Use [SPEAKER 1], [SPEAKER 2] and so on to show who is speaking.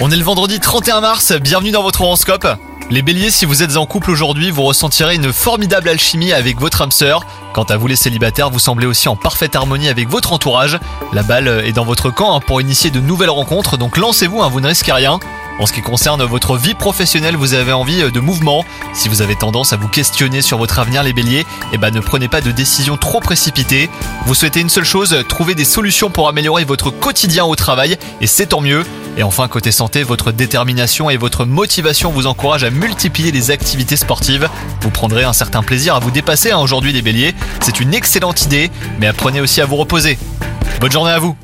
[SPEAKER 1] On est le vendredi 31 mars, bienvenue dans votre horoscope. Les béliers, si vous êtes en couple aujourd'hui, vous ressentirez une formidable alchimie avec votre âme sœur. Quant à vous les célibataires, vous semblez aussi en parfaite harmonie avec votre entourage. La balle est dans votre camp hein, pour initier de nouvelles rencontres, donc lancez-vous, hein, vous ne risquez rien. En ce qui concerne votre vie professionnelle, vous avez envie de mouvement. Si vous avez tendance à vous questionner sur votre avenir, les béliers, eh ben ne prenez pas de décisions trop précipitées. Vous souhaitez une seule chose, trouver des solutions pour améliorer votre quotidien au travail, et c'est tant mieux. Et enfin, côté santé, votre détermination et votre motivation vous encouragent à multiplier les activités sportives. Vous prendrez un certain plaisir à vous dépasser hein, aujourd'hui les béliers. C'est une excellente idée, mais apprenez aussi à vous reposer. Bonne journée à vous